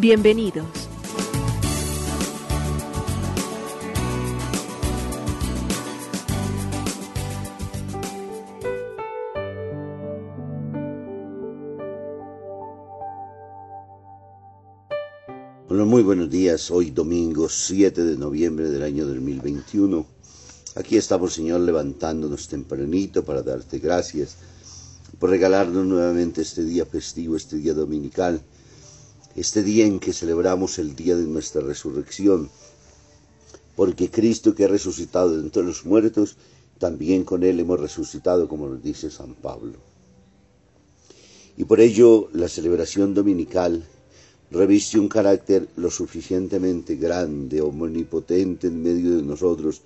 Bienvenidos. Hola, muy buenos días. Hoy domingo 7 de noviembre del año 2021. Aquí estamos, Señor, levantándonos tempranito para darte gracias por regalarnos nuevamente este día festivo, este día dominical, este día en que celebramos el día de nuestra resurrección, porque Cristo que ha resucitado de entre los muertos, también con Él hemos resucitado, como nos dice San Pablo. Y por ello la celebración dominical reviste un carácter lo suficientemente grande, omnipotente en medio de nosotros,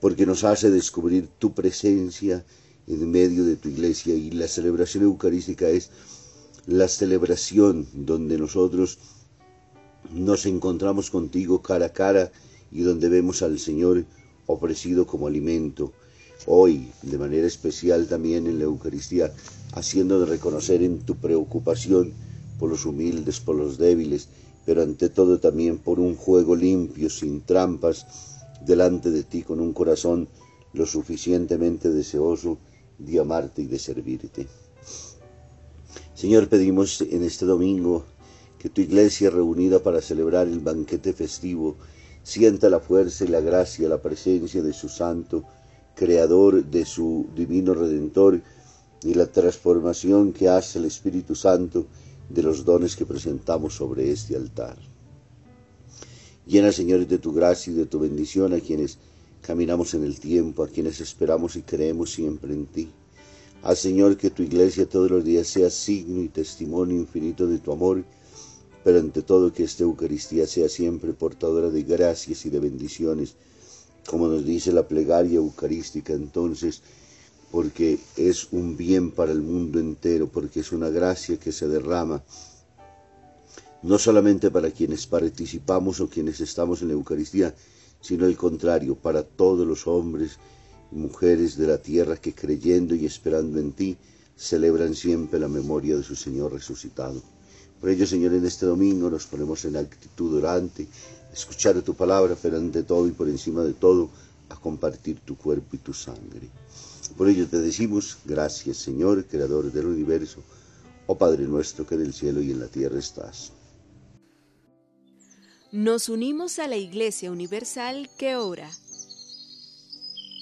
porque nos hace descubrir tu presencia en medio de tu iglesia y la celebración eucarística es la celebración donde nosotros nos encontramos contigo cara a cara y donde vemos al Señor ofrecido como alimento. Hoy, de manera especial también en la Eucaristía, haciendo de reconocer en tu preocupación por los humildes, por los débiles, pero ante todo también por un juego limpio, sin trampas, delante de ti con un corazón lo suficientemente deseoso de amarte y de servirte. Señor, pedimos en este domingo que tu iglesia reunida para celebrar el banquete festivo sienta la fuerza y la gracia, la presencia de su santo, creador de su divino redentor y la transformación que hace el Espíritu Santo de los dones que presentamos sobre este altar. Llena, Señor, de tu gracia y de tu bendición a quienes caminamos en el tiempo, a quienes esperamos y creemos siempre en ti. Haz, Señor, que tu iglesia todos los días sea signo y testimonio infinito de tu amor, pero ante todo que esta Eucaristía sea siempre portadora de gracias y de bendiciones, como nos dice la plegaria eucarística entonces, porque es un bien para el mundo entero, porque es una gracia que se derrama no solamente para quienes participamos o quienes estamos en la Eucaristía, sino al contrario, para todos los hombres mujeres de la tierra que creyendo y esperando en ti, celebran siempre la memoria de su Señor resucitado. Por ello, Señor, en este domingo nos ponemos en actitud orante, escuchar tu palabra, pero ante todo y por encima de todo, a compartir tu cuerpo y tu sangre. Por ello te decimos, gracias Señor, Creador del universo, oh Padre nuestro que en el cielo y en la tierra estás. Nos unimos a la Iglesia Universal que ora.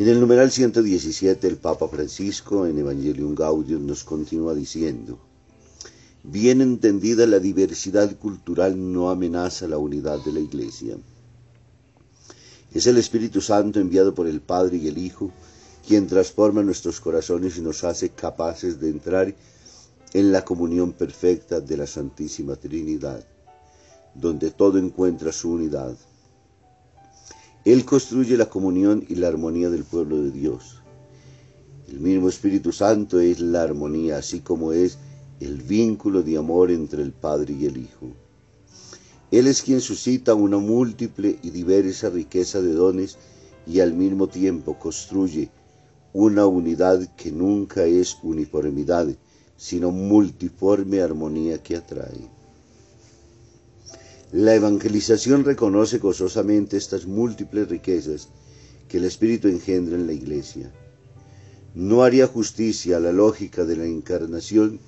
En el numeral 117 el Papa Francisco en Evangelium Gaudium nos continúa diciendo, bien entendida la diversidad cultural no amenaza la unidad de la Iglesia. Es el Espíritu Santo enviado por el Padre y el Hijo quien transforma nuestros corazones y nos hace capaces de entrar en la comunión perfecta de la Santísima Trinidad. donde todo encuentra su unidad. Él construye la comunión y la armonía del pueblo de Dios. El mismo Espíritu Santo es la armonía, así como es el vínculo de amor entre el Padre y el Hijo. Él es quien suscita una múltiple y diversa riqueza de dones y al mismo tiempo construye una unidad que nunca es uniformidad, sino multiforme armonía que atrae. La evangelización reconoce gozosamente estas múltiples riquezas que el Espíritu engendra en la Iglesia. No haría justicia a la lógica de la encarnación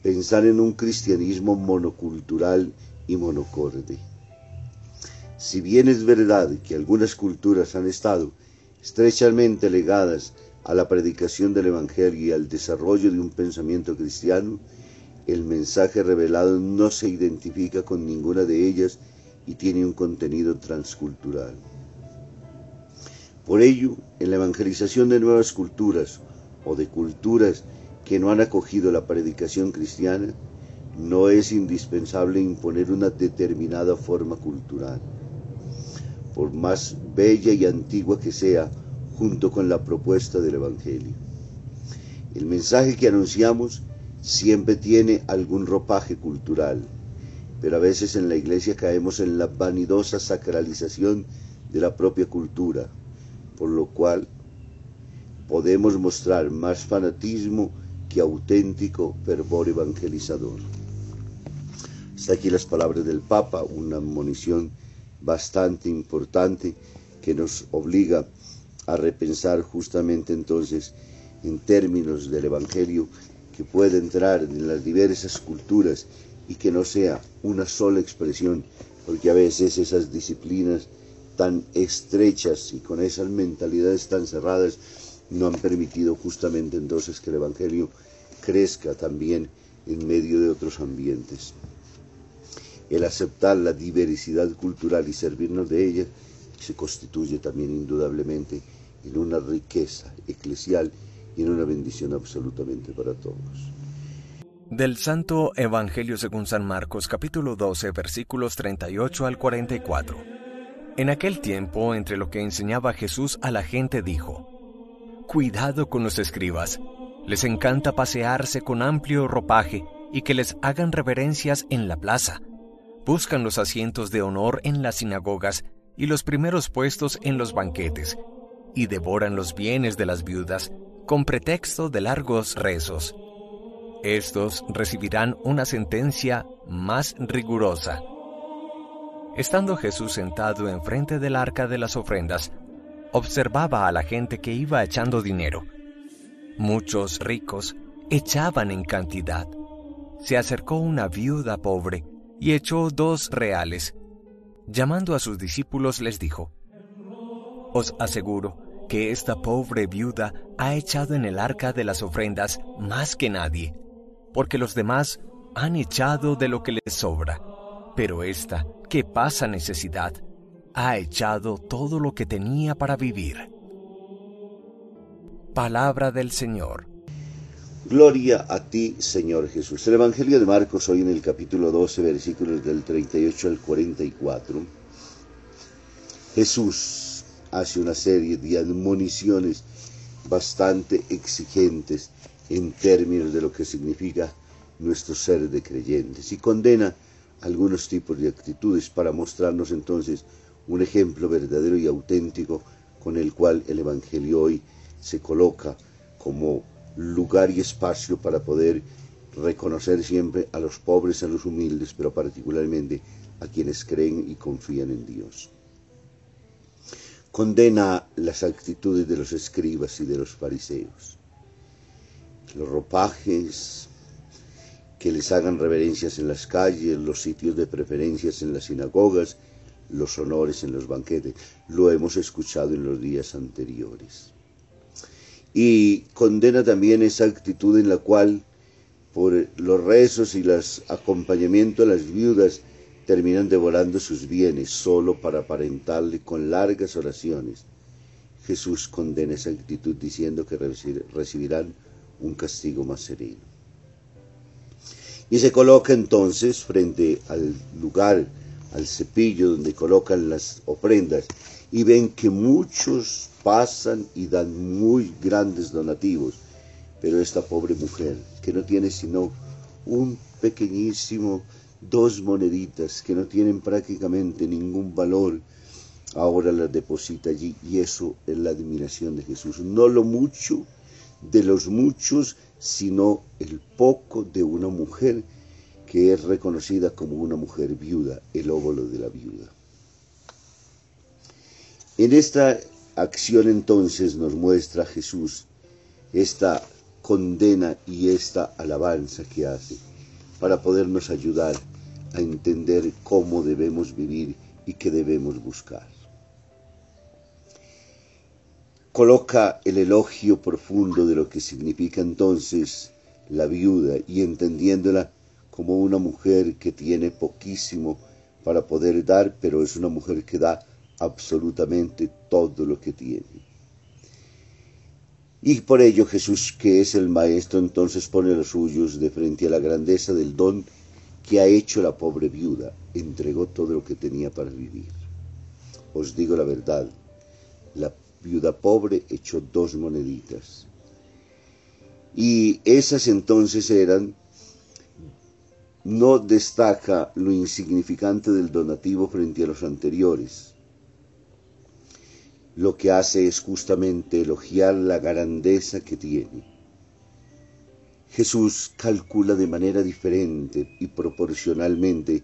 pensar en un cristianismo monocultural y monocorde. Si bien es verdad que algunas culturas han estado estrechamente legadas a la predicación del Evangelio y al desarrollo de un pensamiento cristiano, el mensaje revelado no se identifica con ninguna de ellas y tiene un contenido transcultural. Por ello, en la evangelización de nuevas culturas o de culturas que no han acogido la predicación cristiana, no es indispensable imponer una determinada forma cultural, por más bella y antigua que sea, junto con la propuesta del Evangelio. El mensaje que anunciamos siempre tiene algún ropaje cultural, pero a veces en la iglesia caemos en la vanidosa sacralización de la propia cultura, por lo cual podemos mostrar más fanatismo que auténtico fervor evangelizador. Hasta aquí las palabras del Papa, una admonición bastante importante que nos obliga a repensar justamente entonces en términos del Evangelio que puede entrar en las diversas culturas y que no sea una sola expresión, porque a veces esas disciplinas tan estrechas y con esas mentalidades tan cerradas no han permitido justamente entonces que el Evangelio crezca también en medio de otros ambientes. El aceptar la diversidad cultural y servirnos de ella se constituye también indudablemente en una riqueza eclesial y en una bendición absolutamente para todos. Del Santo Evangelio según San Marcos capítulo 12 versículos 38 al 44. En aquel tiempo, entre lo que enseñaba Jesús a la gente, dijo, Cuidado con los escribas, les encanta pasearse con amplio ropaje y que les hagan reverencias en la plaza. Buscan los asientos de honor en las sinagogas y los primeros puestos en los banquetes, y devoran los bienes de las viudas con pretexto de largos rezos. Estos recibirán una sentencia más rigurosa. Estando Jesús sentado enfrente del arca de las ofrendas, observaba a la gente que iba echando dinero. Muchos ricos echaban en cantidad. Se acercó una viuda pobre y echó dos reales. Llamando a sus discípulos les dijo, Os aseguro que esta pobre viuda ha echado en el arca de las ofrendas más que nadie, porque los demás han echado de lo que les sobra, pero esta, que pasa necesidad, ha echado todo lo que tenía para vivir. Palabra del Señor. Gloria a ti, Señor Jesús. El Evangelio de Marcos, hoy en el capítulo 12, versículos del 38 al 44. Jesús hace una serie de admoniciones bastante exigentes en términos de lo que significa nuestro ser de creyentes y condena algunos tipos de actitudes para mostrarnos entonces un ejemplo verdadero y auténtico con el cual el Evangelio hoy se coloca como lugar y espacio para poder reconocer siempre a los pobres, a los humildes, pero particularmente a quienes creen y confían en Dios condena las actitudes de los escribas y de los fariseos. Los ropajes, que les hagan reverencias en las calles, los sitios de preferencias en las sinagogas, los honores en los banquetes. Lo hemos escuchado en los días anteriores. Y condena también esa actitud en la cual, por los rezos y los acompañamientos a las viudas, terminan devorando sus bienes solo para aparentarle con largas oraciones. Jesús condena esa actitud diciendo que recibirán un castigo más sereno. Y se coloca entonces frente al lugar, al cepillo donde colocan las ofrendas y ven que muchos pasan y dan muy grandes donativos, pero esta pobre mujer que no tiene sino un pequeñísimo, dos moneditas que no tienen prácticamente ningún valor, ahora las deposita allí y eso es la admiración de Jesús. No lo mucho de los muchos, sino el poco de una mujer que es reconocida como una mujer viuda, el óvulo de la viuda. En esta acción entonces nos muestra Jesús esta condena y esta alabanza que hace para podernos ayudar a entender cómo debemos vivir y qué debemos buscar coloca el elogio profundo de lo que significa entonces la viuda y entendiéndola como una mujer que tiene poquísimo para poder dar, pero es una mujer que da absolutamente todo lo que tiene. Y por ello Jesús, que es el Maestro, entonces pone los suyos de frente a la grandeza del don que ha hecho la pobre viuda. Entregó todo lo que tenía para vivir. Os digo la verdad, la viuda pobre echó dos moneditas. Y esas entonces eran, no destaca lo insignificante del donativo frente a los anteriores. Lo que hace es justamente elogiar la grandeza que tiene. Jesús calcula de manera diferente y proporcionalmente,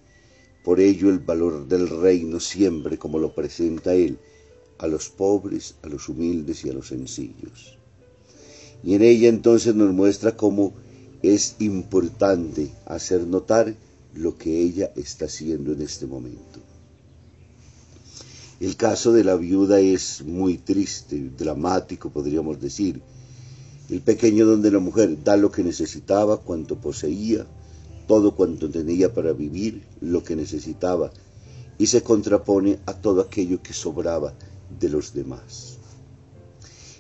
por ello el valor del reino siempre como lo presenta Él, a los pobres, a los humildes y a los sencillos. Y en ella entonces nos muestra cómo es importante hacer notar lo que ella está haciendo en este momento. El caso de la viuda es muy triste, dramático podríamos decir. El pequeño donde la mujer da lo que necesitaba, cuanto poseía, todo cuanto tenía para vivir, lo que necesitaba, y se contrapone a todo aquello que sobraba de los demás.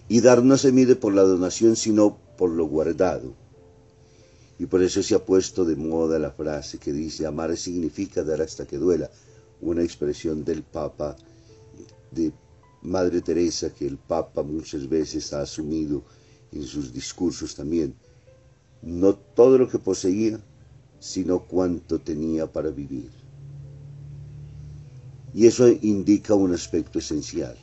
Y dar no se mide por la donación, sino por lo guardado. Y por eso se ha puesto de moda la frase que dice, amar significa dar hasta que duela, una expresión del Papa, de Madre Teresa, que el Papa muchas veces ha asumido en sus discursos también. No todo lo que poseía, sino cuánto tenía para vivir. Y eso indica un aspecto esencial.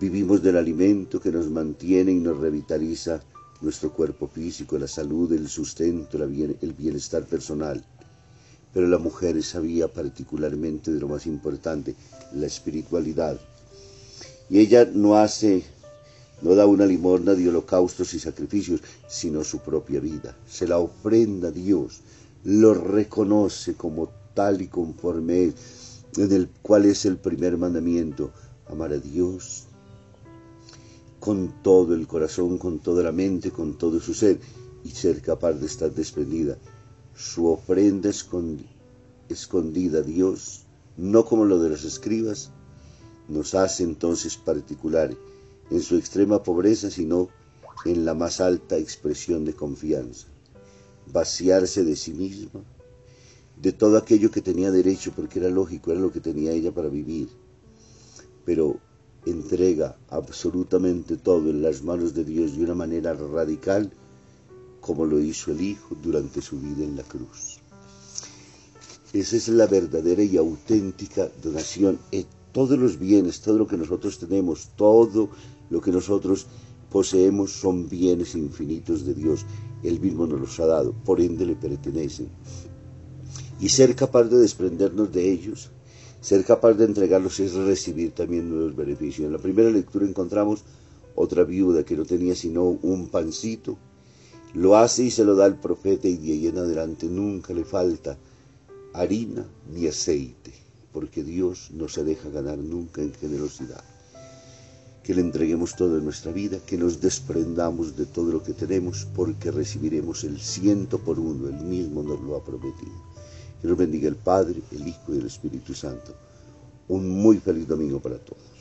Vivimos del alimento que nos mantiene y nos revitaliza nuestro cuerpo físico, la salud, el sustento, el bienestar personal. Pero la mujer sabía particularmente de lo más importante, la espiritualidad. Y ella no hace, no da una limosna de holocaustos y sacrificios, sino su propia vida. Se la ofrenda a Dios, lo reconoce como tal y conforme es, en el cual es el primer mandamiento, amar a Dios con todo el corazón, con toda la mente, con todo su ser, y ser capaz de estar desprendida. Su ofrenda escondida a Dios, no como lo de los escribas, nos hace entonces particular en su extrema pobreza, sino en la más alta expresión de confianza. Vaciarse de sí misma, de todo aquello que tenía derecho, porque era lógico, era lo que tenía ella para vivir. Pero entrega absolutamente todo en las manos de Dios de una manera radical, como lo hizo el Hijo durante su vida en la cruz. Esa es la verdadera y auténtica donación. Eh, todos los bienes, todo lo que nosotros tenemos, todo lo que nosotros poseemos son bienes infinitos de Dios. Él mismo nos los ha dado, por ende le pertenecen y ser capaz de desprendernos de ellos, ser capaz de entregarlos es recibir también nuevos beneficios. En la primera lectura encontramos otra viuda que no tenía sino un pancito, lo hace y se lo da al profeta y de ahí en adelante nunca le falta harina ni aceite, porque Dios no se deja ganar nunca en generosidad. Que le entreguemos toda nuestra vida, que nos desprendamos de todo lo que tenemos, porque recibiremos el ciento por uno, el mismo nos lo ha prometido. Que nos bendiga el Padre, el Hijo y el Espíritu Santo. Un muy feliz domingo para todos.